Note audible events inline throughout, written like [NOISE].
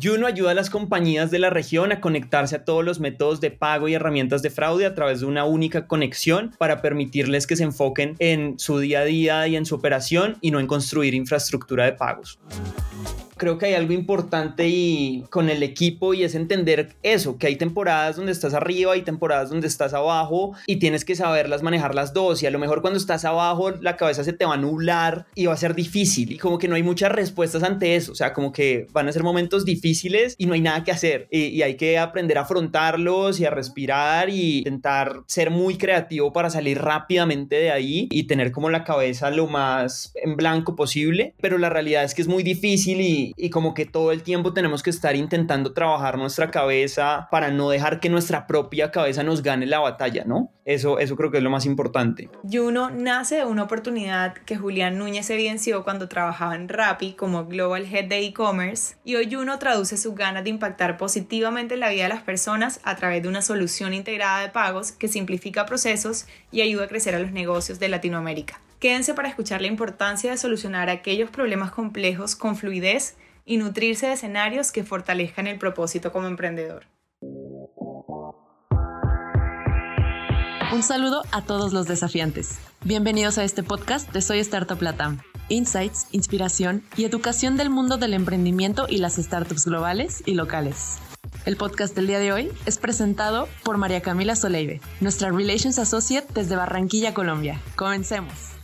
Juno ayuda a las compañías de la región a conectarse a todos los métodos de pago y herramientas de fraude a través de una única conexión para permitirles que se enfoquen en su día a día y en su operación y no en construir infraestructura de pagos creo que hay algo importante y con el equipo y es entender eso, que hay temporadas donde estás arriba y temporadas donde estás abajo y tienes que saberlas manejar las dos. Y a lo mejor cuando estás abajo la cabeza se te va a nublar y va a ser difícil. Y como que no hay muchas respuestas ante eso, o sea, como que van a ser momentos difíciles y no hay nada que hacer. Y, y hay que aprender a afrontarlos y a respirar y intentar ser muy creativo para salir rápidamente de ahí y tener como la cabeza lo más en blanco posible, pero la realidad es que es muy difícil y, y, como que todo el tiempo tenemos que estar intentando trabajar nuestra cabeza para no dejar que nuestra propia cabeza nos gane la batalla, ¿no? Eso, eso creo que es lo más importante. Juno nace de una oportunidad que Julián Núñez evidenció cuando trabajaba en Rappi como Global Head de e-commerce y hoy Juno traduce sus ganas de impactar positivamente la vida de las personas a través de una solución integrada de pagos que simplifica procesos y ayuda a crecer a los negocios de Latinoamérica. Quédense para escuchar la importancia de solucionar aquellos problemas complejos con fluidez y nutrirse de escenarios que fortalezcan el propósito como emprendedor. Un saludo a todos los desafiantes. Bienvenidos a este podcast de Soy Startup Latam. Insights, inspiración y educación del mundo del emprendimiento y las startups globales y locales. El podcast del día de hoy es presentado por María Camila Soleide, nuestra Relations Associate desde Barranquilla, Colombia. Comencemos.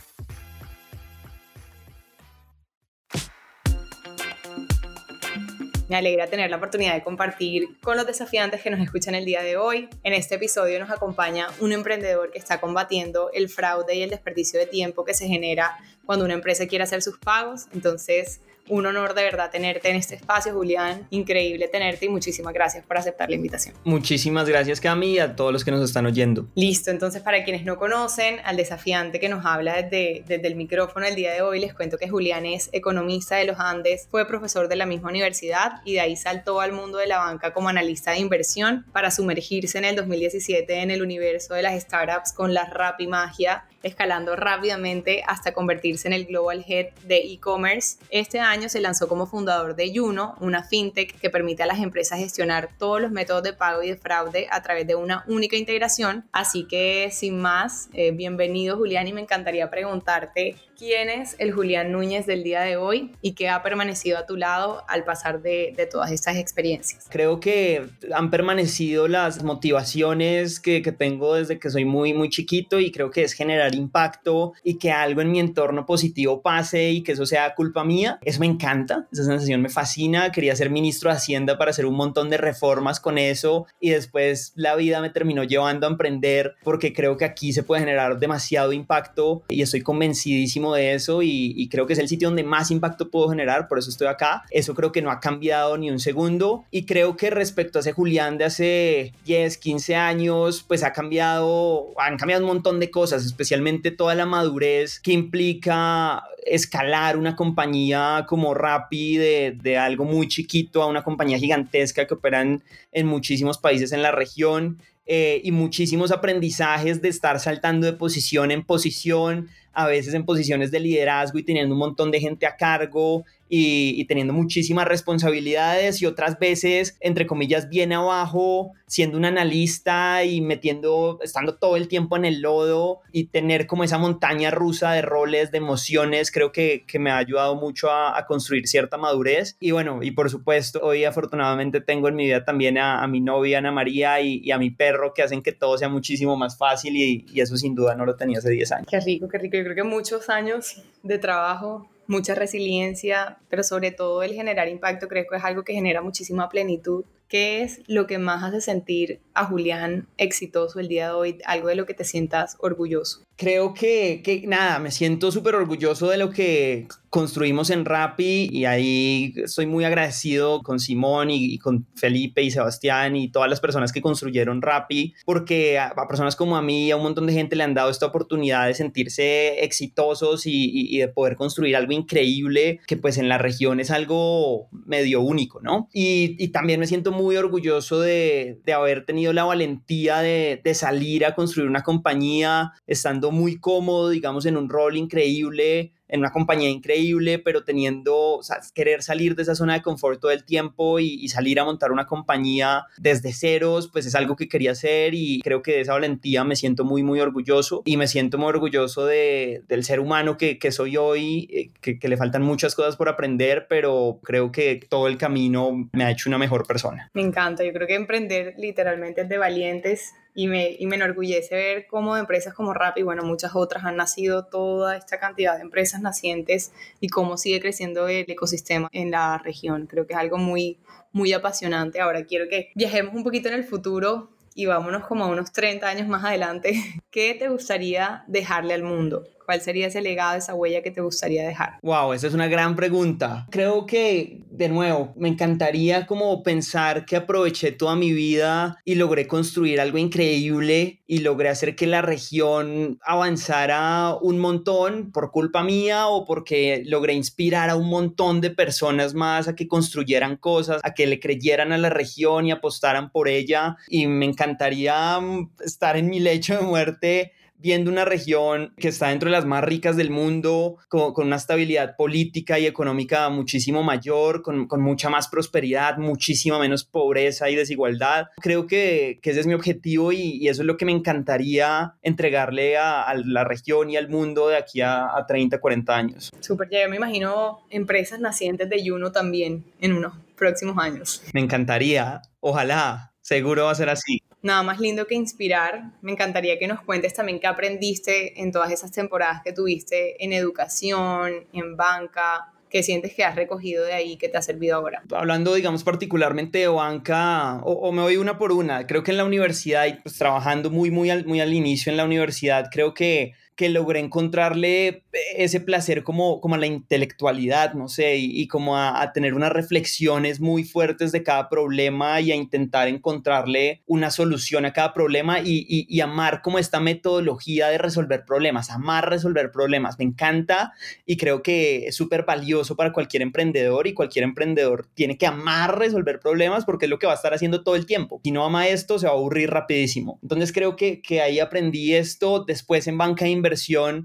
Me alegra tener la oportunidad de compartir con los desafiantes que nos escuchan el día de hoy. En este episodio nos acompaña un emprendedor que está combatiendo el fraude y el desperdicio de tiempo que se genera cuando una empresa quiere hacer sus pagos. Entonces, un honor de verdad tenerte en este espacio, Julián. Increíble tenerte y muchísimas gracias por aceptar la invitación. Muchísimas gracias, Cami, y a todos los que nos están oyendo. Listo, entonces para quienes no conocen al desafiante que nos habla desde, desde el micrófono el día de hoy, les cuento que Julián es economista de los Andes, fue profesor de la misma universidad y de ahí saltó al mundo de la banca como analista de inversión para sumergirse en el 2017 en el universo de las startups con la rap y magia escalando rápidamente hasta convertirse en el Global Head de e-commerce. Este año se lanzó como fundador de Juno, una fintech que permite a las empresas gestionar todos los métodos de pago y de fraude a través de una única integración. Así que sin más, eh, bienvenido Julián y me encantaría preguntarte quién es el Julián Núñez del día de hoy y qué ha permanecido a tu lado al pasar de, de todas estas experiencias. Creo que han permanecido las motivaciones que, que tengo desde que soy muy, muy chiquito y creo que es generar impacto y que algo en mi entorno positivo pase y que eso sea culpa mía. Eso me encanta, esa sensación me fascina. Quería ser ministro de Hacienda para hacer un montón de reformas con eso y después la vida me terminó llevando a emprender porque creo que aquí se puede generar demasiado impacto y estoy convencidísimo de eso y, creo que es el sitio donde más impacto puedo generar, por eso estoy acá. Eso creo que no ha cambiado ni un segundo y creo que respecto a ese Julián de hace 10, 15 años, pues ha cambiado, han cambiado un montón de cosas, especialmente toda la madurez que implica escalar una compañía como Rappi de, de algo muy chiquito a una compañía gigantesca que opera en, en muchísimos países en la región eh, y muchísimos aprendizajes de estar saltando de posición en posición, a veces en posiciones de liderazgo y teniendo un montón de gente a cargo y, teniendo muchísimas responsabilidades y otras veces, entre comillas, bien abajo, siendo un analista y metiendo, estando todo el tiempo en el lodo y tener como esa montaña rusa de roles, de emociones, creo que, que me ha ayudado mucho a, construir cierta madurez. Y bueno, y por supuesto, hoy afortunadamente tengo en mi vida también a, mi novia Ana María y, y, a mi perro que hacen que todo sea muchísimo más fácil y, y eso sin duda no lo tenía hace 10 años. Qué rico, qué rico. Yo creo que muchos años de trabajo mucha resiliencia, pero sobre todo el generar impacto creo que es algo que genera muchísima plenitud. ¿Qué es lo que más hace sentir a Julián exitoso el día de hoy? Algo de lo que te sientas orgulloso. Creo que, que nada, me siento súper orgulloso de lo que construimos en Rappi y ahí estoy muy agradecido con Simón y, y, con Felipe y Sebastián y todas las personas que construyeron Rappi porque a, a, personas como a mí y a un montón de gente le han dado esta oportunidad de sentirse exitosos y, y, y, de poder construir algo increíble que pues en la región es algo medio único, ¿no? Y, también me siento muy orgulloso de, de haber tenido la valentía de, de salir a construir una compañía estando muy cómodo, digamos, en un rol increíble en una compañía increíble, pero teniendo o sea, querer salir de esa zona de confort todo el tiempo y, y, salir a montar una compañía desde ceros, pues es algo que quería hacer y creo que de esa valentía me siento muy, muy orgulloso y me siento muy orgulloso de, del ser humano que, que soy hoy, eh, que, que le faltan muchas cosas por aprender, pero creo que todo el camino me ha hecho una mejor persona. Me encanta, yo creo que emprender literalmente es de valientes y me, y me enorgullece ver cómo empresas como Rappi, bueno, muchas otras han nacido toda esta cantidad de empresas nacientes y cómo sigue creciendo el ecosistema en la región. Creo que es algo muy, muy apasionante. Ahora quiero que viajemos un poquito en el futuro y vámonos como a unos 30 años más adelante. [LAUGHS] ¿Qué te gustaría dejarle al mundo? ¿Cuál sería ese legado, esa huella que te gustaría dejar? Wow, esa es una gran pregunta. Creo que, de nuevo, me encantaría como pensar que aproveché toda mi vida y logré construir algo increíble y logré hacer que la región avanzara un montón por culpa mía o porque logré inspirar a un montón de personas más a que construyeran cosas, a que le creyeran a la región y apostaran por ella. Y me encantaría mm, estar en mi lecho de muerte viendo una región que está dentro de las más ricas del mundo, con, con una estabilidad política y económica muchísimo mayor, con, con, mucha más prosperidad, muchísima menos pobreza y desigualdad. Creo que, que ese es mi objetivo y, y, eso es lo que me encantaría entregarle a, a la región y al mundo de aquí a, a 30, 40 años. Súper, ya me imagino empresas nacientes de Juno también en unos próximos años. Me encantaría, ojalá, seguro va a ser así nada más lindo que inspirar. Me encantaría que nos cuentes también qué aprendiste en todas esas temporadas que tuviste en educación, en banca, qué sientes que has recogido de ahí que te ha servido ahora. Hablando, digamos, particularmente de banca, o, me voy una por una, creo que en la universidad, pues trabajando muy, muy al, muy al inicio en la universidad, creo que que logré encontrarle ese placer como, como a la intelectualidad, no sé, y, y como a, a, tener unas reflexiones muy fuertes de cada problema y a intentar encontrarle una solución a cada problema y, y, y amar como esta metodología de resolver problemas, amar resolver problemas. Me encanta y creo que es súper valioso para cualquier emprendedor y cualquier emprendedor tiene que amar resolver problemas porque es lo que va a estar haciendo todo el tiempo. Si no ama esto, se va a aburrir rapidísimo. Entonces creo que, que ahí aprendí esto. Después en banca de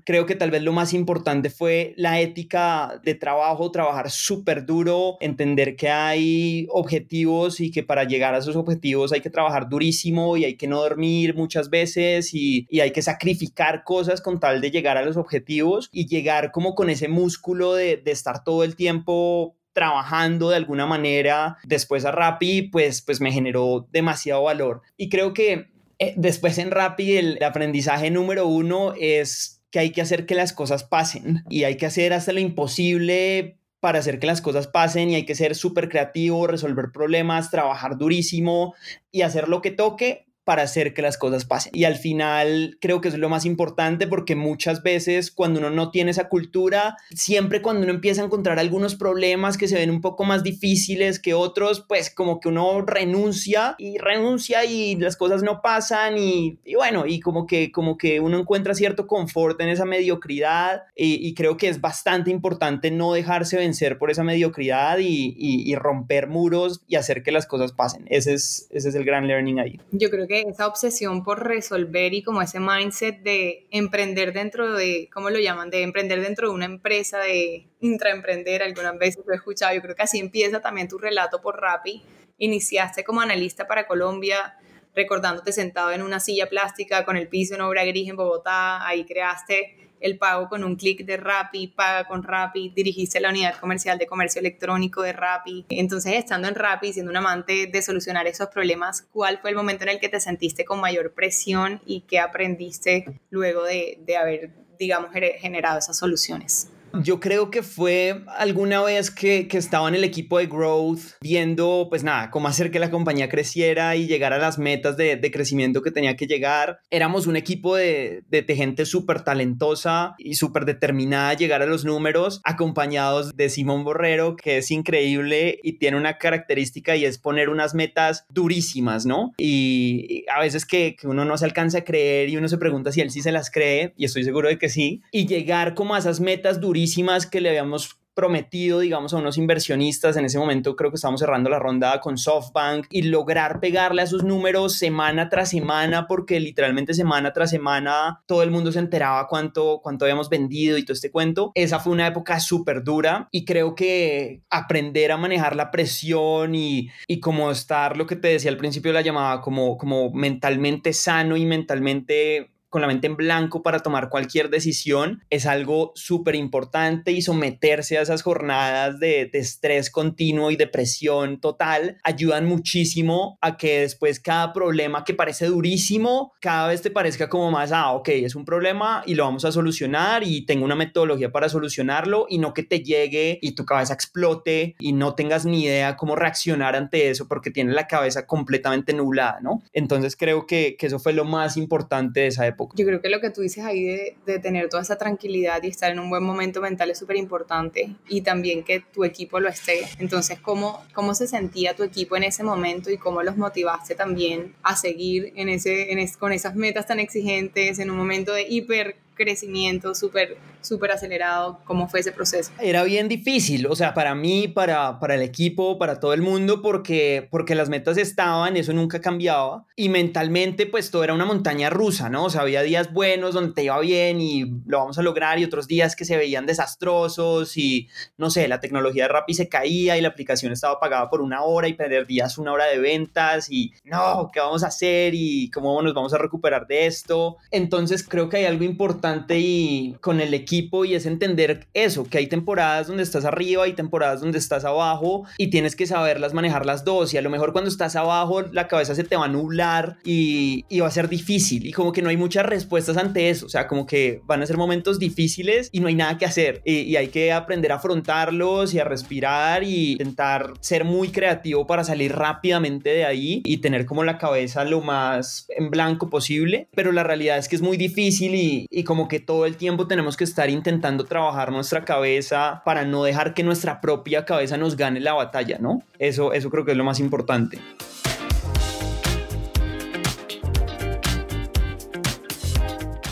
creo que tal vez lo más importante fue la ética de trabajo, trabajar súper duro, entender que hay objetivos y que para llegar a esos objetivos hay que trabajar durísimo y hay que no dormir muchas veces y, y hay que sacrificar cosas con tal de llegar a los objetivos y llegar como con ese músculo de, de estar todo el tiempo trabajando de alguna manera después a Rappi, pues, pues me generó demasiado valor. Y creo que eh, después en Rappi el aprendizaje número uno es que hay que hacer que las cosas pasen y hay que hacer hasta lo imposible para hacer que las cosas pasen y hay que ser súper creativo, resolver problemas, trabajar durísimo y hacer lo que toque para hacer que las cosas pasen. Y al final creo que es lo más importante porque muchas veces cuando uno no tiene esa cultura, siempre cuando uno empieza a encontrar algunos problemas que se ven un poco más difíciles que otros, pues como que uno renuncia y renuncia y las cosas no pasan y, y bueno, y como que, como que uno encuentra cierto confort en esa mediocridad y, y creo que es bastante importante no dejarse vencer por esa mediocridad y, y, romper muros y hacer que las cosas pasen. Ese es, ese es el gran learning ahí. Esa obsesión por resolver y como ese mindset de emprender dentro de, ¿cómo lo llaman? De emprender dentro de una empresa, de intraemprender, algunas veces lo he escuchado, yo creo que así empieza también tu relato por Rappi. Iniciaste como analista para Colombia, recordándote sentado en una silla plástica con el piso en obra gris en Bogotá, ahí creaste el pago con un clic de Rappi, paga con Rappi, dirigiste la unidad comercial de comercio electrónico de Rappi. Entonces, estando en Rappi, siendo un amante de solucionar esos problemas, ¿cuál fue el momento en el que te sentiste con mayor presión y qué aprendiste luego de, de haber, digamos, generado esas soluciones? Yo creo que fue alguna vez que, que, estaba en el equipo de Growth viendo, pues nada, cómo hacer que la compañía creciera y llegar a las metas de, de crecimiento que tenía que llegar. Éramos un equipo de, de, gente súper talentosa y súper determinada a llegar a los números, acompañados de Simón Borrero, que es increíble y tiene una característica y es poner unas metas durísimas, ¿no? Y, y a veces que, que uno no se alcanza a creer y uno se pregunta si él sí se las cree, y estoy seguro de que sí, y llegar como a esas metas durísimas que le habíamos prometido, digamos, a unos inversionistas. En ese momento creo que estábamos cerrando la ronda con SoftBank y lograr pegarle a sus números semana tras semana, porque literalmente semana tras semana todo el mundo se enteraba cuánto, cuánto habíamos vendido y todo este cuento. Esa fue una época súper dura y creo que aprender a manejar la presión y, y como estar, lo que te decía al principio de la llamada, como, como mentalmente sano y mentalmente con la mente en blanco para tomar cualquier decisión es algo súper importante y someterse a esas jornadas de, estrés continuo y depresión total ayudan muchísimo a que después cada problema que parece durísimo cada vez te parezca como más, ah, ok, es un problema y lo vamos a solucionar y tengo una metodología para solucionarlo y no que te llegue y tu cabeza explote y no tengas ni idea cómo reaccionar ante eso porque tienes la cabeza completamente nublada, ¿no? Entonces creo que, que eso fue lo más importante de esa época yo creo que lo que tú dices ahí de, tener toda esa tranquilidad y estar en un buen momento mental es súper importante y también que tu equipo lo esté. Entonces, ¿cómo, ¿cómo se sentía tu equipo en ese momento y cómo los motivaste también a seguir en ese, con esas metas tan exigentes en un momento de hiper crecimiento súper acelerado? ¿Cómo fue ese proceso? Era bien difícil, o sea, para mí, para, para el equipo, para todo el mundo, porque, porque las metas estaban, eso nunca cambiaba, y mentalmente pues todo era una montaña rusa, ¿no? O sea, había días buenos donde te iba bien y lo vamos a lograr, y otros días que se veían desastrosos y, no sé, la tecnología de Rappi se caía y la aplicación estaba pagada por una hora y perdías una hora de ventas y, no, ¿qué vamos a hacer? ¿Y cómo nos vamos a recuperar de esto? Entonces creo que hay algo importante y con el equipo y es entender eso, que hay temporadas donde estás arriba, y temporadas donde estás abajo y tienes que saberlas manejar las dos. Y a lo mejor cuando estás abajo la cabeza se te va a nublar y, y va a ser difícil. Y como que no hay muchas respuestas ante eso, o sea, como que van a ser momentos difíciles y no hay nada que hacer. Y, y hay que aprender a afrontarlos y a respirar y intentar ser muy creativo para salir rápidamente de ahí y tener como la cabeza lo más en blanco posible, pero la realidad es que es muy difícil y, y como que todo el tiempo tenemos que estar intentando trabajar nuestra cabeza para no dejar que nuestra propia cabeza nos gane la batalla, ¿no? Eso, eso creo que es lo más importante.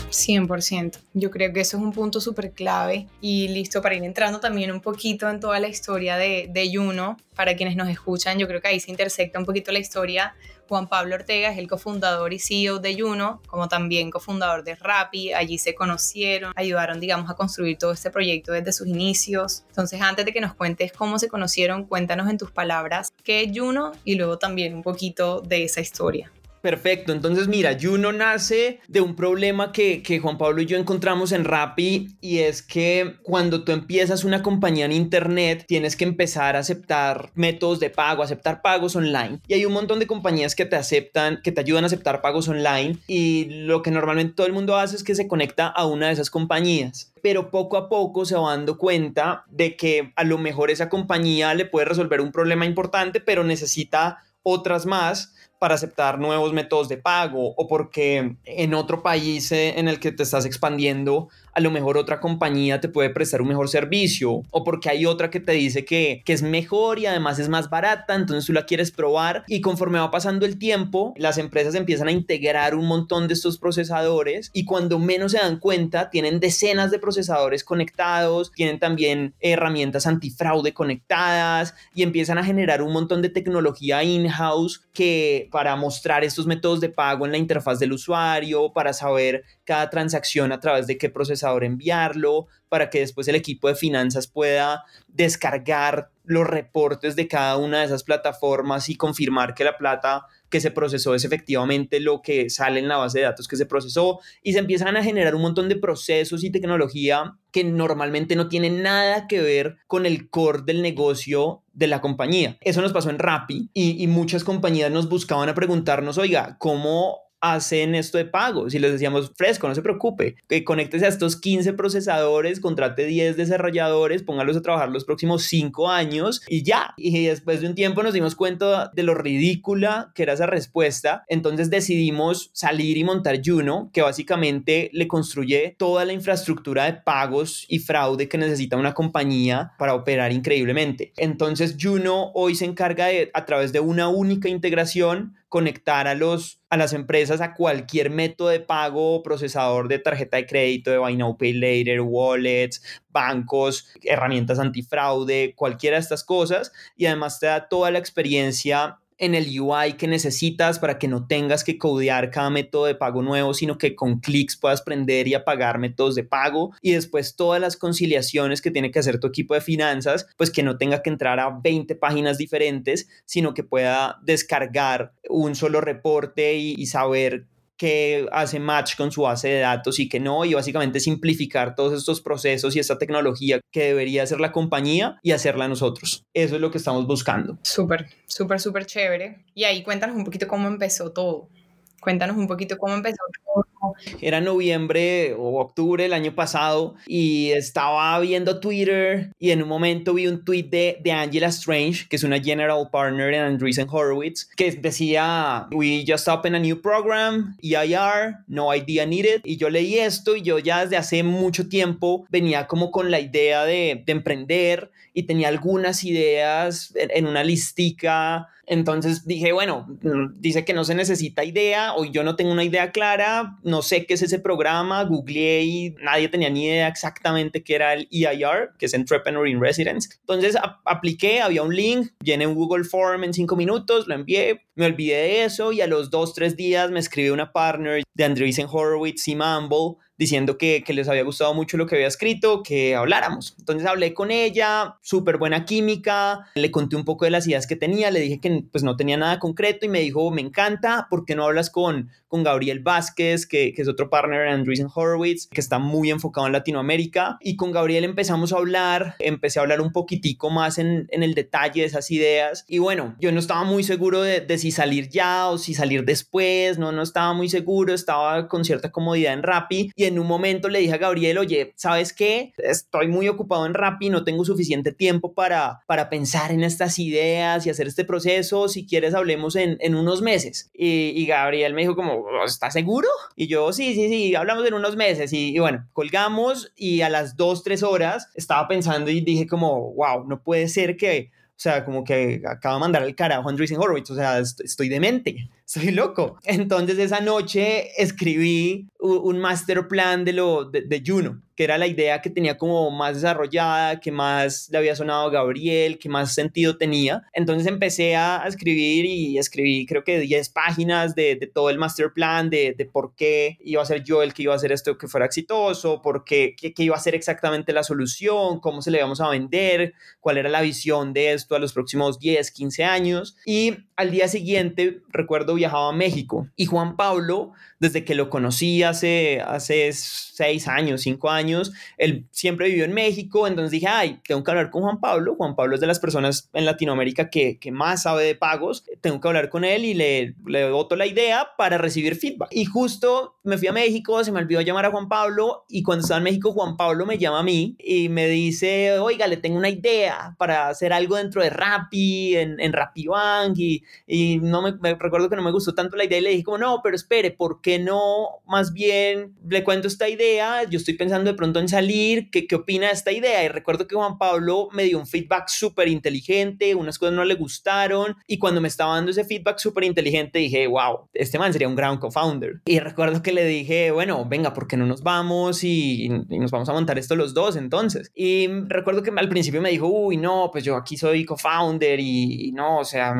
100%. Yo creo que eso es un punto súper clave y listo para ir entrando también un poquito en toda la historia de, de Juno. Para quienes nos escuchan, yo creo que ahí se intersecta un poquito la historia. Juan Pablo Ortega es el cofundador y CEO de Juno, como también cofundador de Rappi. Allí se conocieron, ayudaron, digamos, a construir todo este proyecto desde sus inicios. Entonces, antes de que nos cuentes cómo se conocieron, cuéntanos en tus palabras qué es Juno y luego también un poquito de esa historia. Perfecto, entonces mira, Juno nace de un problema que, que, Juan Pablo y yo encontramos en Rappi y es que cuando tú empiezas una compañía en internet tienes que empezar a aceptar métodos de pago, aceptar pagos online. Y hay un montón de compañías que te aceptan, que te ayudan a aceptar pagos online y lo que normalmente todo el mundo hace es que se conecta a una de esas compañías. Pero poco a poco se va dando cuenta de que a lo mejor esa compañía le puede resolver un problema importante, pero necesita otras más para aceptar nuevos métodos de pago o porque en otro país eh, en el que te estás expandiendo a lo mejor otra compañía te puede prestar un mejor servicio o porque hay otra que te dice que, que es mejor y además es más barata, entonces tú la quieres probar y conforme va pasando el tiempo, las empresas empiezan a integrar un montón de estos procesadores y cuando menos se dan cuenta, tienen decenas de procesadores conectados, tienen también herramientas antifraude conectadas y empiezan a generar un montón de tecnología in-house que para mostrar estos métodos de pago en la interfaz del usuario, para saber cada transacción a través de qué procesador enviarlo, para que después el equipo de finanzas pueda descargar los reportes de cada una de esas plataformas y confirmar que la plata que se procesó es efectivamente lo que sale en la base de datos que se procesó y se empiezan a generar un montón de procesos y tecnología que normalmente no tienen nada que ver con el core del negocio de la compañía. Eso nos pasó en Rappi y, y muchas compañías nos buscaban a preguntarnos, oiga, ¿cómo hacen esto de pagos y les decíamos, fresco, no se preocupe, que conéctese a estos 15 procesadores, contrate 10 desarrolladores, póngalos a trabajar los próximos 5 años y ya. Y después de un tiempo nos dimos cuenta de lo ridícula que era esa respuesta, entonces decidimos salir y montar Juno, que básicamente le construye toda la infraestructura de pagos y fraude que necesita una compañía para operar increíblemente. Entonces Juno hoy se encarga de, a través de una única integración, conectar a los a las empresas a cualquier método de pago, procesador de tarjeta de crédito, de Buy Now Pay Later, wallets, bancos, herramientas antifraude, cualquiera de estas cosas. Y además te da toda la experiencia en el UI que necesitas para que no tengas que codear cada método de pago nuevo, sino que con clics puedas prender y apagar métodos de pago y después todas las conciliaciones que tiene que hacer tu equipo de finanzas, pues que no tenga que entrar a 20 páginas diferentes, sino que pueda descargar un solo reporte y, y saber que hace match con su base de datos y que no, y básicamente simplificar todos estos procesos y esta tecnología que debería hacer la compañía y hacerla nosotros. Eso es lo que estamos buscando. Súper, súper, súper chévere. Y ahí cuéntanos un poquito cómo empezó todo. Cuéntanos un poquito cómo empezó. Era noviembre o octubre del año pasado y estaba viendo Twitter y en un momento vi un tweet de, de Angela Strange, que es una general partner en Andreessen Horowitz, que decía, we just opened a new program, EIR, no idea needed. Y yo leí esto y yo ya desde hace mucho tiempo venía como con la idea de, de emprender y tenía algunas ideas en, una listica entonces dije, bueno, dice que no se necesita idea o yo no tengo una idea clara, no sé qué es ese programa, googleé y nadie tenía ni idea exactamente qué era el EIR, que es Entrepreneur in Residence. Entonces apliqué, había un link, llené un Google Form en cinco minutos, lo envié, me olvidé de eso y a los dos, tres días me escribió una partner de Andreessen Horowitz y Mumble diciendo que, que, les había gustado mucho lo que había escrito, que habláramos. Entonces hablé con ella, súper buena química, le conté un poco de las ideas que tenía, le dije que pues no tenía nada concreto y me dijo, me encanta, ¿por qué no hablas con, con Gabriel Vázquez, que, es otro partner en Andreessen Horowitz, que está muy enfocado en Latinoamérica? Y con Gabriel empezamos a hablar, empecé a hablar un poquitico más en, el detalle de esas ideas y bueno, yo no estaba muy seguro de, si salir ya o si salir después, no, no estaba muy seguro, estaba con cierta comodidad en Rappi y en un momento le dije a Gabriel, oye, ¿sabes qué? Estoy muy ocupado en Rappi, no tengo suficiente tiempo para, para pensar en estas ideas y hacer este proceso, si quieres hablemos en, en unos meses. Y, y, Gabriel me dijo como, ¿estás seguro? Y yo, sí, sí, sí, hablamos en unos meses. Y, bueno, colgamos y a las dos, tres horas estaba pensando y dije como, wow, no puede ser que... O sea, como que acaba de mandar al carajo Andreessen Horowitz, o sea, estoy demente soy loco. Entonces esa noche escribí un master plan de, lo, de, de, Juno, que era la idea que tenía como más desarrollada, que más le había sonado a Gabriel, que más sentido tenía. Entonces empecé a escribir y escribí creo que 10 páginas de, de todo el master plan, de, de, por qué iba a ser yo el que iba a hacer esto que fuera exitoso, por qué, qué, qué iba a ser exactamente la solución, cómo se le íbamos a vender, cuál era la visión de esto a los próximos 10, 15 años. Y al día siguiente, recuerdo viajaba a México. Y Juan Pablo, desde que lo conocí hace, hace seis años, cinco años, él siempre vivió en México, entonces dije, ay, tengo que hablar con Juan Pablo, Juan Pablo es de las personas en Latinoamérica que, que más sabe de pagos, tengo que hablar con él y le, le voto la idea para recibir feedback. Y justo me fui a México, se me olvidó llamar a Juan Pablo y cuando estaba en México, Juan Pablo me llama a mí y me dice, oiga, le tengo una idea para hacer algo dentro de Rappi, en, en Rappi Bank y, y no me, me recuerdo que no me gustó tanto la idea y le dije como, no, pero espere, ¿por qué no más bien le cuento esta idea? Yo estoy pensando de pronto en salir, ¿qué, qué opina de esta idea? Y recuerdo que Juan Pablo me dio un feedback súper inteligente, unas cosas no le gustaron y cuando me estaba dando ese feedback súper inteligente dije, wow, este man sería un gran co-founder. Y recuerdo que le dije, bueno, venga, ¿por qué no nos vamos y, nos vamos a montar esto los dos entonces? Y recuerdo que al principio me dijo, uy, no, pues yo aquí soy co-founder y, no, o sea,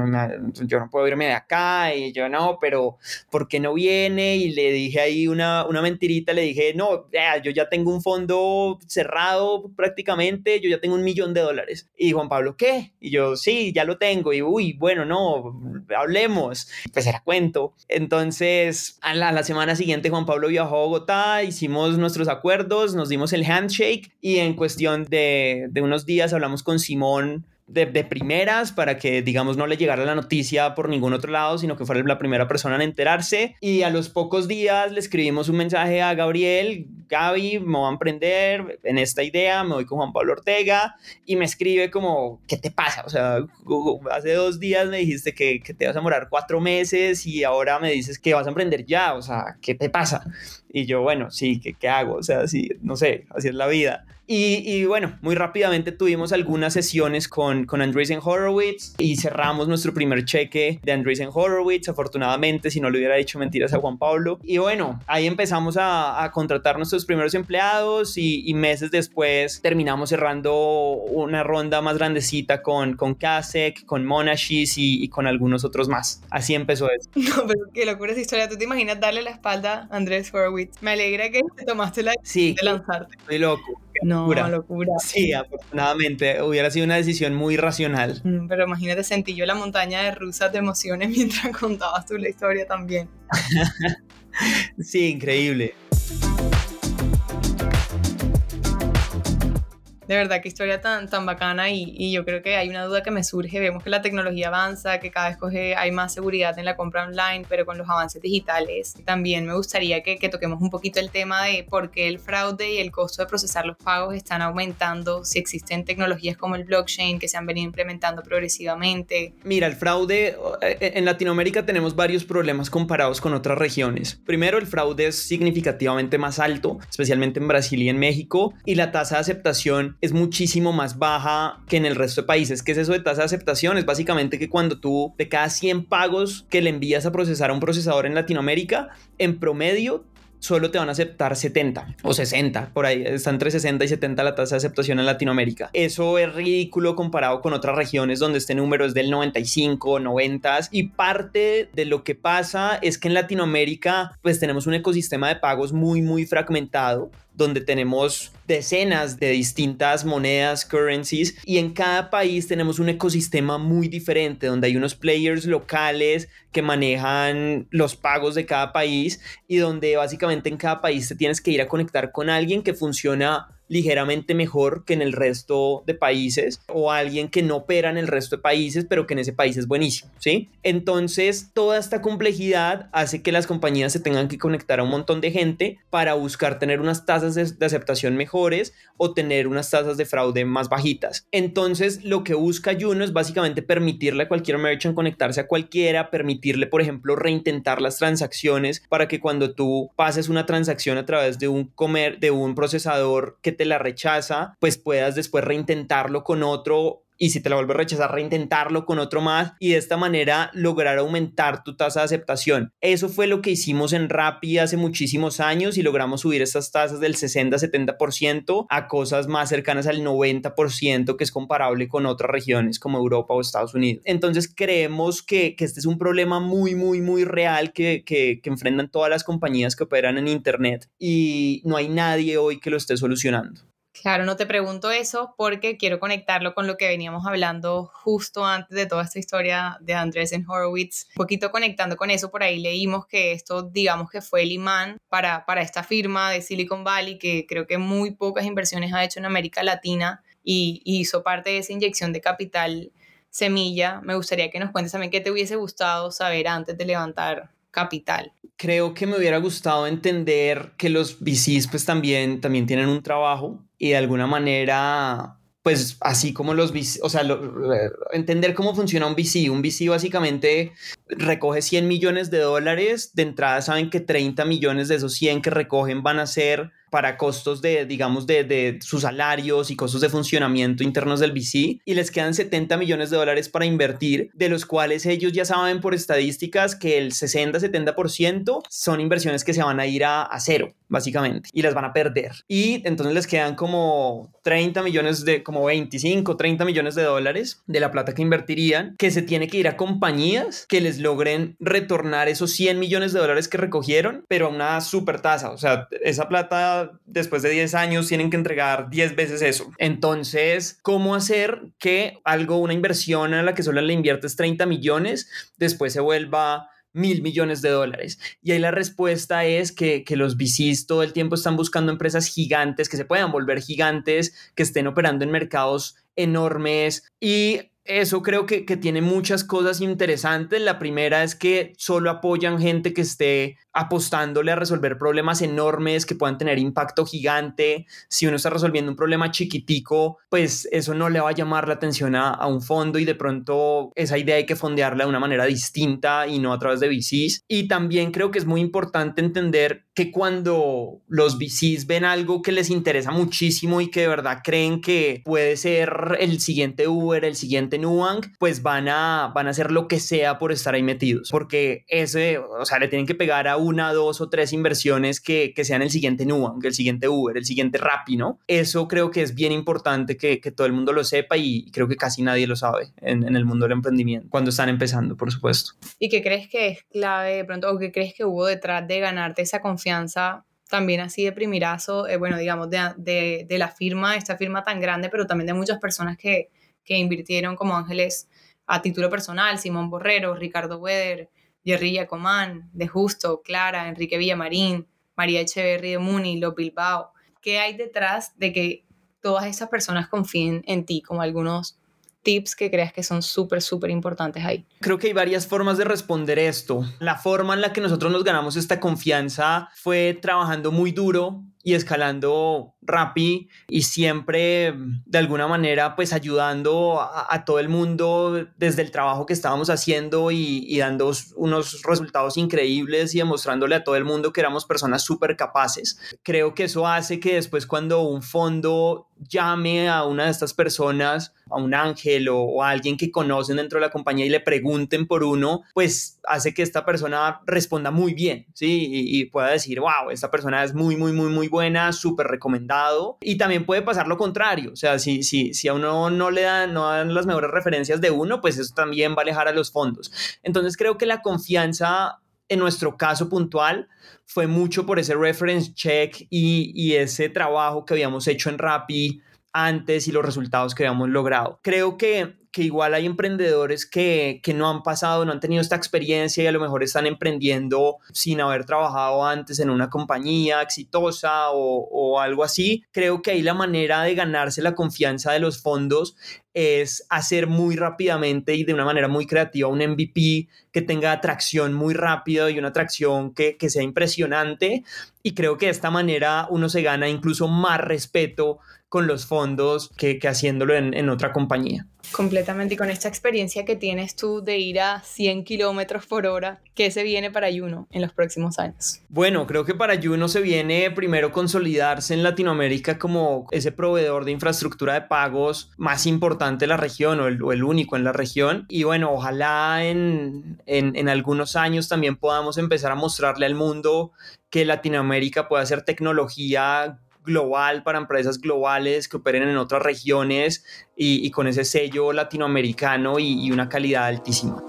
yo no puedo irme de acá y yo no, pero ¿por qué no viene? Y le dije ahí una, una mentirita, le dije, no, yo ya tengo un fondo cerrado prácticamente, yo ya tengo un millón de dólares. Y Juan Pablo, ¿qué? Y yo, sí, ya lo tengo. Y uy, bueno, no, hablemos. Pues era cuento. Entonces, a la, a la semana siguiente Juan Pablo viajó a Bogotá, hicimos nuestros acuerdos, nos dimos el handshake y en cuestión de, de unos días hablamos con Simón de, primeras para que, digamos, no le llegara la noticia por ningún otro lado, sino que fuera la primera persona en enterarse. Y a los pocos días le escribimos un mensaje a Gabriel, Gaby, me voy a emprender en esta idea, me voy con Juan Pablo Ortega, y me escribe como, ¿qué te pasa? O sea, hace dos días me dijiste que, que te vas a morar cuatro meses y ahora me dices que vas a emprender ya, o sea, ¿qué te pasa? Y yo, bueno, sí, ¿qué, qué hago? O sea, sí, no sé, así es la vida. Y, bueno, muy rápidamente tuvimos algunas sesiones con, con Andreessen Horowitz y cerramos nuestro primer cheque de Andreessen Horowitz, afortunadamente, si no le hubiera dicho mentiras a Juan Pablo. Y bueno, ahí empezamos a, contratar nuestros primeros empleados y, meses después terminamos cerrando una ronda más grandecita con, con Kasek, con Monashis y, con algunos otros más. Así empezó eso. [LAUGHS] No, pero qué locura esa historia. ¿Tú te imaginas darle la espalda a Andrés Horowitz? Me alegra que tomaste la sí, de lanzarte. Estoy loco. No, locura. locura. Sí, afortunadamente hubiera sido una decisión muy racional. Mm, pero imagínate, sentí yo la montaña de rusas de emociones [LAUGHS] mientras contabas tú la historia también. [LAUGHS] sí, increíble. De verdad, qué historia tan, tan bacana y, y, yo creo que hay una duda que me surge. Vemos que la tecnología avanza, que cada vez coge, hay más seguridad en la compra online, pero con los avances digitales también me gustaría que, que, toquemos un poquito el tema de por qué el fraude y el costo de procesar los pagos están aumentando, si existen tecnologías como el blockchain que se han venido implementando progresivamente. Mira, el fraude, eh, en Latinoamérica tenemos varios problemas comparados con otras regiones. Primero, el fraude es significativamente más alto, especialmente en Brasil y en México, y la tasa de aceptación es muchísimo más baja que en el resto de países. ¿Qué es eso de tasa de aceptación? Es básicamente que cuando tú de cada 100 pagos que le envías a procesar a un procesador en Latinoamérica, en promedio solo te van a aceptar 70 o 60, por ahí está entre 60 y 70 la tasa de aceptación en Latinoamérica. Eso es ridículo comparado con otras regiones donde este número es del 95, 90 y parte de lo que pasa es que en Latinoamérica pues tenemos un ecosistema de pagos muy muy fragmentado donde tenemos decenas de distintas monedas, currencies, y en cada país tenemos un ecosistema muy diferente, donde hay unos players locales que manejan los pagos de cada país y donde básicamente en cada país te tienes que ir a conectar con alguien que funciona ligeramente mejor que en el resto de países o alguien que no opera en el resto de países, pero que en ese país es buenísimo, ¿sí? Entonces, toda esta complejidad hace que las compañías se tengan que conectar a un montón de gente para buscar tener unas tasas de, aceptación mejores o tener unas tasas de fraude más bajitas. Entonces, lo que busca Juno es básicamente permitirle a cualquier merchant conectarse a cualquiera, permitirle, por ejemplo, reintentar las transacciones para que cuando tú pases una transacción a través de un comer de un procesador que te la rechaza, pues puedas después reintentarlo con otro y si te la vuelve a rechazar, reintentarlo con otro más y de esta manera lograr aumentar tu tasa de aceptación. Eso fue lo que hicimos en Rappi hace muchísimos años y logramos subir estas tasas del 60-70% a cosas más cercanas al 90% que es comparable con otras regiones como Europa o Estados Unidos. Entonces creemos que, que este es un problema muy, muy, muy real que, que, que enfrentan todas las compañías que operan en Internet y no hay nadie hoy que lo esté solucionando. Claro, no te pregunto eso porque quiero conectarlo con lo que veníamos hablando justo antes de toda esta historia de Andrés Horowitz. Un poquito conectando con eso, por ahí leímos que esto, digamos que fue el imán para, para esta firma de Silicon Valley, que creo que muy pocas inversiones ha hecho en América Latina y, y hizo parte de esa inyección de capital semilla. Me gustaría que nos cuentes también qué te hubiese gustado saber antes de levantar capital. Creo que me hubiera gustado entender que los VCs pues también, también tienen un trabajo y de alguna manera pues así como los VC, o sea, entender cómo funciona un VC. Un VC básicamente recoge 100 millones de dólares, de entrada saben que 30 millones de esos 100 que recogen van a ser para costos de, digamos, de, de, sus salarios y costos de funcionamiento internos del VC y les quedan 70 millones de dólares para invertir, de los cuales ellos ya saben por estadísticas que el 60-70% son inversiones que se van a ir a, a, cero, básicamente, y las van a perder. Y entonces les quedan como 30 millones de, como 25, 30 millones de dólares de la plata que invertirían, que se tiene que ir a compañías que les logren retornar esos 100 millones de dólares que recogieron, pero a una super tasa. O sea, esa plata después de 10 años tienen que entregar 10 veces eso. Entonces, ¿cómo hacer que algo, una inversión a la que solo le inviertes 30 millones, después se vuelva mil millones de dólares. Y ahí la respuesta es que, que, los VCs todo el tiempo están buscando empresas gigantes, que se puedan volver gigantes, que estén operando en mercados enormes y eso creo que, que, tiene muchas cosas interesantes. La primera es que solo apoyan gente que esté apostándole a resolver problemas enormes que puedan tener impacto gigante. Si uno está resolviendo un problema chiquitico, pues eso no le va a llamar la atención a, a un fondo y de pronto esa idea hay que fondearla de una manera distinta y no a través de VCs. Y también creo que es muy importante entender que cuando los VCs ven algo que les interesa muchísimo y que de verdad creen que puede ser el siguiente Uber, el siguiente Nubank, pues van a, van a hacer lo que sea por estar ahí metidos, porque ese, o sea, le tienen que pegar a una, dos o tres inversiones que, que sean el siguiente Nubank, el siguiente Uber, el siguiente Rappi, ¿no? Eso creo que es bien importante que, que todo el mundo lo sepa y creo que casi nadie lo sabe en, en, el mundo del emprendimiento, cuando están empezando, por supuesto. ¿Y qué crees que es clave de pronto, o qué crees que hubo detrás de ganarte esa confianza también así de primirazo, eh, bueno, digamos, de, de, de, la firma, esta firma tan grande, pero también de muchas personas que, que invirtieron como ángeles a título personal, Simón Borrero, Ricardo Weder, Jerry Yacomán, De Justo, Clara, Enrique Villamarín, María Echeverry de Muni, Lo Bilbao. ¿Qué hay detrás de que todas esas personas confíen en ti, como algunos tips que creas que son súper, súper importantes ahí? Creo que hay varias formas de responder esto. La forma en la que nosotros nos ganamos esta confianza fue trabajando muy duro y escalando Rappi y siempre de alguna manera pues ayudando a, todo el mundo desde el trabajo que estábamos haciendo y, dando unos resultados increíbles y demostrándole a todo el mundo que éramos personas súper capaces. Creo que eso hace que después cuando un fondo llame a una de estas personas, a un ángel o, a alguien que conocen dentro de la compañía y le pregunten por uno, pues hace que esta persona responda muy bien, ¿sí? Y pueda decir, wow, esta persona es muy, muy, muy, muy buena, súper recomendado. Y también puede pasar lo contrario, o sea, si, si, si a uno no le dan, no dan las mejores referencias de uno, pues eso también va a alejar a los fondos. Entonces creo que la confianza en nuestro caso puntual fue mucho por ese reference check y, ese trabajo que habíamos hecho en Rappi antes y los resultados que habíamos logrado. Creo que que igual hay emprendedores que, que, no han pasado, no han tenido esta experiencia y a lo mejor están emprendiendo sin haber trabajado antes en una compañía exitosa o, o algo así. Creo que ahí la manera de ganarse la confianza de los fondos es hacer muy rápidamente y de una manera muy creativa un MVP que tenga atracción muy rápido y una atracción que, que sea impresionante. Y creo que de esta manera uno se gana incluso más respeto con los fondos que, que haciéndolo en, en, otra compañía. Completamente. Y con esta experiencia que tienes tú de ir a 100 kilómetros por hora, ¿qué se viene para Juno en los próximos años? Bueno, creo que para Juno se viene primero consolidarse en Latinoamérica como ese proveedor de infraestructura de pagos más importante de la región o el, o el único en la región. Y bueno, ojalá en, en, en algunos años también podamos empezar a mostrarle al mundo que Latinoamérica puede hacer tecnología global para empresas globales que operen en otras regiones y, con ese sello latinoamericano y una calidad altísima.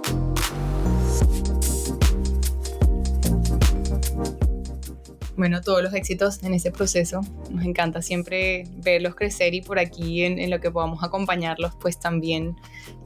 Bueno, todos los éxitos en ese proceso. Nos encanta siempre verlos crecer y por aquí en, lo que podamos acompañarlos, pues también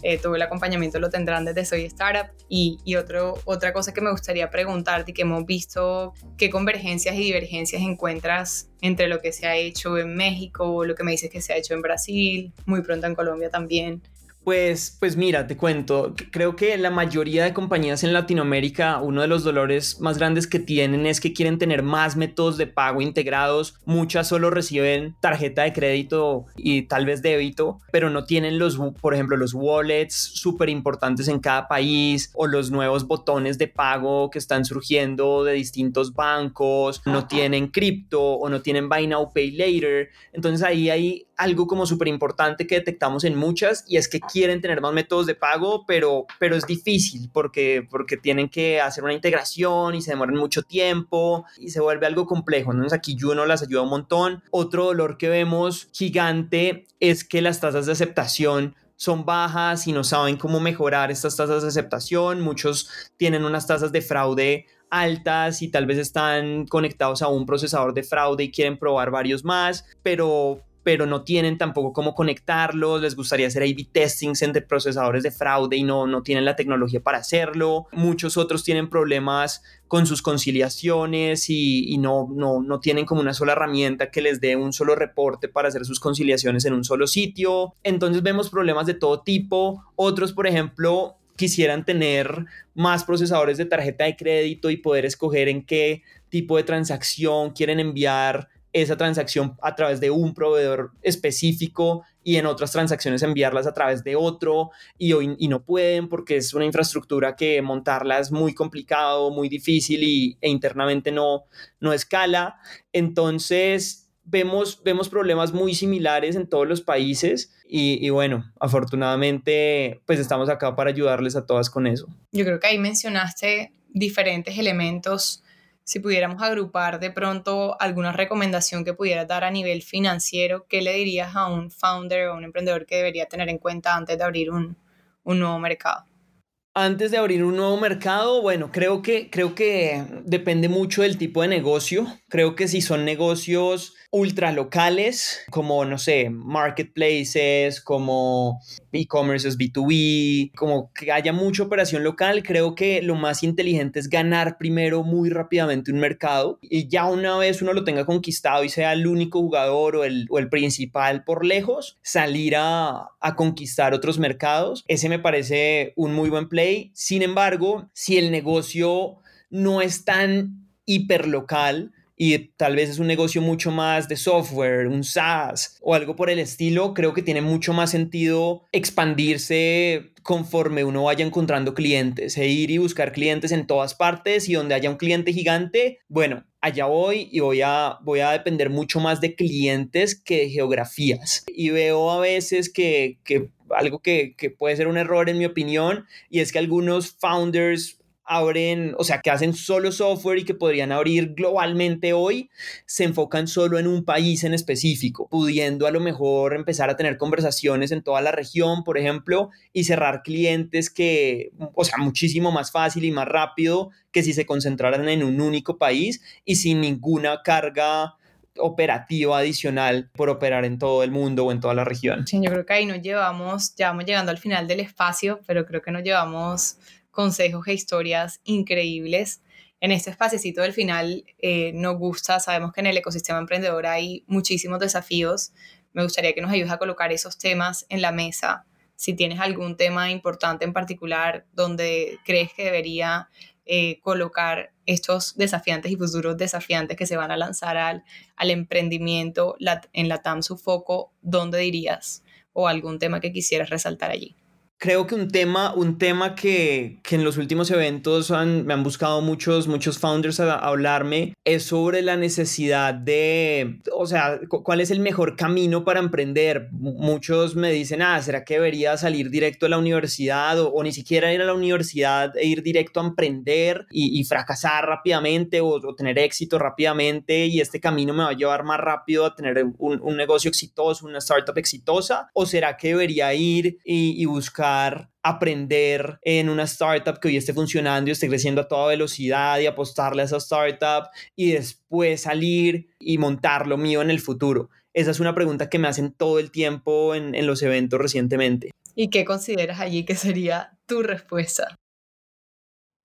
eh, todo el acompañamiento lo tendrán desde Soy Startup. Y, y otro, otra cosa que me gustaría preguntarte y que hemos visto, ¿qué convergencias y divergencias encuentras entre lo que se ha hecho en México, lo que me dices que se ha hecho en Brasil, muy pronto en Colombia también? Pues, pues mira, te cuento, creo que la mayoría de compañías en Latinoamérica, uno de los dolores más grandes que tienen es que quieren tener más métodos de pago integrados. Muchas solo reciben tarjeta de crédito y tal vez débito, pero no tienen los, por ejemplo, los wallets súper importantes en cada país o los nuevos botones de pago que están surgiendo de distintos bancos, no tienen cripto o no tienen buy now, pay later. Entonces ahí hay algo como súper importante que detectamos en muchas y es que quieren tener más métodos de pago, pero, pero es difícil porque, porque tienen que hacer una integración y se demoran mucho tiempo y se vuelve algo complejo. Entonces aquí Juno las ayuda un montón. Otro dolor que vemos gigante es que las tasas de aceptación son bajas y no saben cómo mejorar estas tasas de aceptación. Muchos tienen unas tasas de fraude altas y tal vez están conectados a un procesador de fraude y quieren probar varios más, pero pero no tienen tampoco cómo conectarlos, les gustaría hacer A-B testings entre procesadores de fraude y no, no tienen la tecnología para hacerlo. Muchos otros tienen problemas con sus conciliaciones y, y no, no, no tienen como una sola herramienta que les dé un solo reporte para hacer sus conciliaciones en un solo sitio. Entonces vemos problemas de todo tipo. Otros, por ejemplo, quisieran tener más procesadores de tarjeta de crédito y poder escoger en qué tipo de transacción quieren enviar esa transacción a través de un proveedor específico y en otras transacciones enviarlas a través de otro y, hoy, y no pueden porque es una infraestructura que montarla es muy complicado, muy difícil y, e internamente no, no escala. Entonces, vemos, vemos problemas muy similares en todos los países y, y, bueno, afortunadamente pues estamos acá para ayudarles a todas con eso. Yo creo que ahí mencionaste diferentes elementos. Si pudiéramos agrupar de pronto alguna recomendación que pudieras dar a nivel financiero, ¿qué le dirías a un founder o a un emprendedor que debería tener en cuenta antes de abrir un, un nuevo mercado? Antes de abrir un nuevo mercado, bueno, creo que, creo que depende mucho del tipo de negocio. Creo que si son negocios ultra locales, como, no sé, marketplaces, como e-commerce B2B, como que haya mucha operación local, creo que lo más inteligente es ganar primero muy rápidamente un mercado y ya una vez uno lo tenga conquistado y sea el único jugador o el, o el principal por lejos, salir a, a conquistar otros mercados. Ese me parece un muy buen play. Sin embargo, si el negocio no es tan hiperlocal, y tal vez es un negocio mucho más de software, un SaaS o algo por el estilo, creo que tiene mucho más sentido expandirse conforme uno vaya encontrando clientes e ir y buscar clientes en todas partes y donde haya un cliente gigante, bueno, allá voy y voy a, voy a depender mucho más de clientes que de geografías. Y veo a veces que, que algo que, que puede ser un error en mi opinión y es que algunos founders abren, o sea, que hacen solo software y que podrían abrir globalmente hoy, se enfocan solo en un país en específico, pudiendo a lo mejor empezar a tener conversaciones en toda la región, por ejemplo, y cerrar clientes que, o sea, muchísimo más fácil y más rápido que si se concentraran en un único país y sin ninguna carga operativa adicional por operar en todo el mundo o en toda la región. Sí, yo creo que ahí nos llevamos, ya vamos llegando al final del espacio, pero creo que nos llevamos consejos e historias increíbles. En este espaciecito del final eh, nos gusta, sabemos que en el ecosistema emprendedor hay muchísimos desafíos. Me gustaría que nos ayudes a colocar esos temas en la mesa. Si tienes algún tema importante en particular donde crees que debería eh, colocar estos desafiantes y futuros desafiantes que se van a lanzar al, al emprendimiento en la TAM su foco, ¿dónde dirías? O algún tema que quisieras resaltar allí creo que un tema, un tema que, que en los últimos eventos han, me han buscado muchos, muchos founders a, a, hablarme es sobre la necesidad de, o sea, cuál es el mejor camino para emprender. Muchos me dicen, ah, ¿será que debería salir directo a la universidad o, o ni siquiera ir a la universidad e ir directo a emprender y, y fracasar rápidamente o, o, tener éxito rápidamente y este camino me va a llevar más rápido a tener un, un negocio exitoso, una startup exitosa? ¿O será que debería ir y, y buscar aprender en una startup que hoy esté funcionando y esté creciendo a toda velocidad y apostarle a esa startup y después salir y montar lo mío en el futuro? Esa es una pregunta que me hacen todo el tiempo en, en los eventos recientemente. ¿Y qué consideras allí que sería tu respuesta?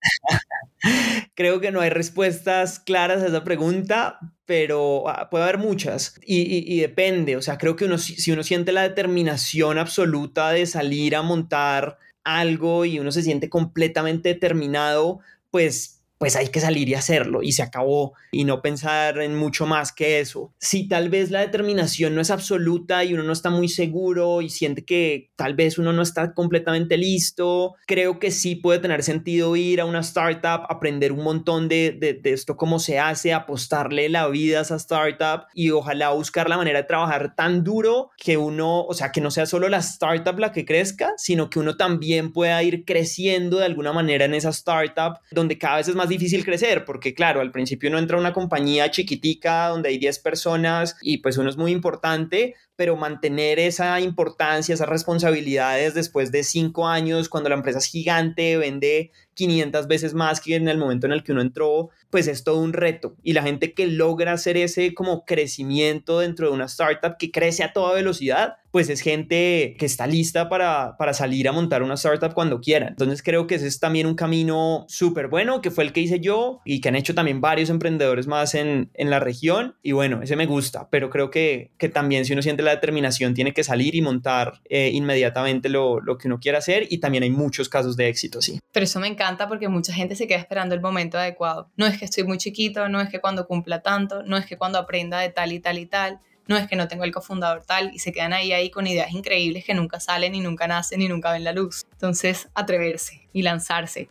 [LAUGHS] [LAUGHS] Creo que no hay respuestas claras a esa pregunta, pero ah, puede haber muchas y, y, depende. O sea, creo que uno, si uno siente la determinación absoluta de salir a montar algo y uno se siente completamente determinado, pues pues hay que salir y hacerlo y se acabó y no pensar en mucho más que eso. Si tal vez la determinación no es absoluta y uno no está muy seguro y siente que tal vez uno no está completamente listo, creo que sí puede tener sentido ir a una startup, aprender un montón de, de, de esto, cómo se hace, apostarle la vida a esa startup y ojalá buscar la manera de trabajar tan duro que uno, o sea, que no sea solo la startup la que crezca, sino que uno también pueda ir creciendo de alguna manera en esa startup donde cada vez es más difícil crecer, porque claro, al principio uno entra una compañía chiquitica donde hay 10 personas y pues uno es muy importante, pero mantener esa importancia, esas responsabilidades después de 5 años, cuando la empresa es gigante, vende 500 veces más que en el momento en el que uno entró, pues es todo un reto. Y la gente que logra hacer ese como crecimiento dentro de una startup que crece a toda velocidad, pues es gente que está lista para, para salir a montar una startup cuando quiera. Entonces creo que ese es también un camino súper bueno, que fue el que hice yo y que han hecho también varios emprendedores más en, en la región. Y bueno, ese me gusta, pero creo que, que también si uno siente la determinación tiene que salir y montar eh, inmediatamente lo, lo, que uno quiera hacer y también hay muchos casos de éxito, sí. Pero eso me encanta porque mucha gente se queda esperando el momento adecuado. No es que estoy muy chiquito, no es que cuando cumpla tanto, no es que cuando aprenda de tal y tal y tal, no es que no tengo el cofundador tal y se quedan ahí ahí con ideas increíbles que nunca salen y nunca nacen y nunca ven la luz. Entonces, atreverse y lanzarse.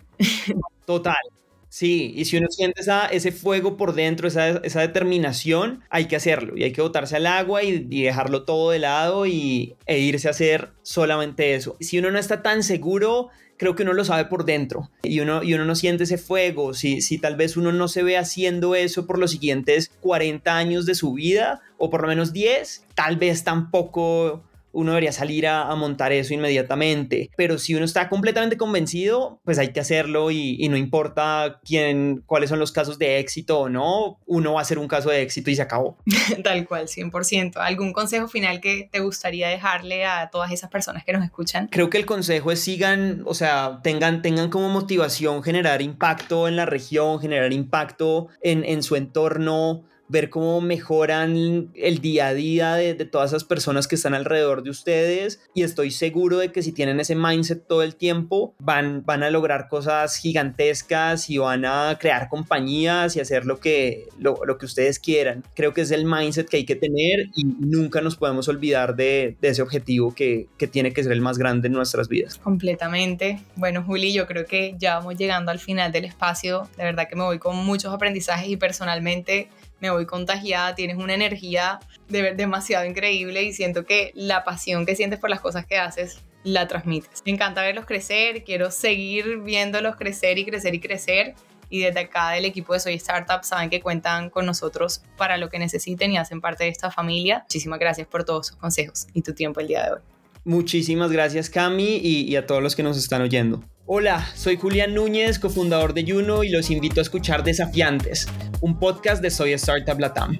Total. Sí, y si uno siente ese fuego por dentro, esa, esa, determinación, hay que hacerlo y hay que botarse al agua y, y, dejarlo todo de lado y, e irse a hacer solamente eso. Si uno no está tan seguro, creo que uno lo sabe por dentro y uno, y uno no siente ese fuego. Si, si tal vez uno no se ve haciendo eso por los siguientes 40 años de su vida o por lo menos 10, tal vez tampoco uno debería salir a, montar eso inmediatamente. Pero si uno está completamente convencido, pues hay que hacerlo y, no importa quién, cuáles son los casos de éxito o no, uno va a hacer un caso de éxito y se acabó. [LAUGHS] Tal cual, 100%. ¿Algún consejo final que te gustaría dejarle a todas esas personas que nos escuchan? Creo que el consejo es sigan, o sea, tengan, tengan como motivación generar impacto en la región, generar impacto en, en su entorno ver cómo mejoran el día a día de, todas esas personas que están alrededor de ustedes y estoy seguro de que si tienen ese mindset todo el tiempo van, van a lograr cosas gigantescas y van a crear compañías y hacer lo que, lo, que ustedes quieran. Creo que es el mindset que hay que tener y nunca nos podemos olvidar de, ese objetivo que, que tiene que ser el más grande en nuestras vidas. Completamente. Bueno, Juli, yo creo que ya vamos llegando al final del espacio. De verdad que me voy con muchos aprendizajes y personalmente me voy contagiada, tienes una energía de, demasiado increíble y siento que la pasión que sientes por las cosas que haces la transmites. Me encanta verlos crecer, quiero seguir viéndolos crecer y crecer y crecer. Y desde acá del equipo de Soy Startup saben que cuentan con nosotros para lo que necesiten y hacen parte de esta familia. Muchísimas gracias por todos sus consejos y tu tiempo el día de hoy. Muchísimas gracias Cami y, y a todos los que nos están oyendo. Hola, soy Julián Núñez, cofundador de Juno y los invito a escuchar Desafiantes, un podcast de Soy Startup Latam.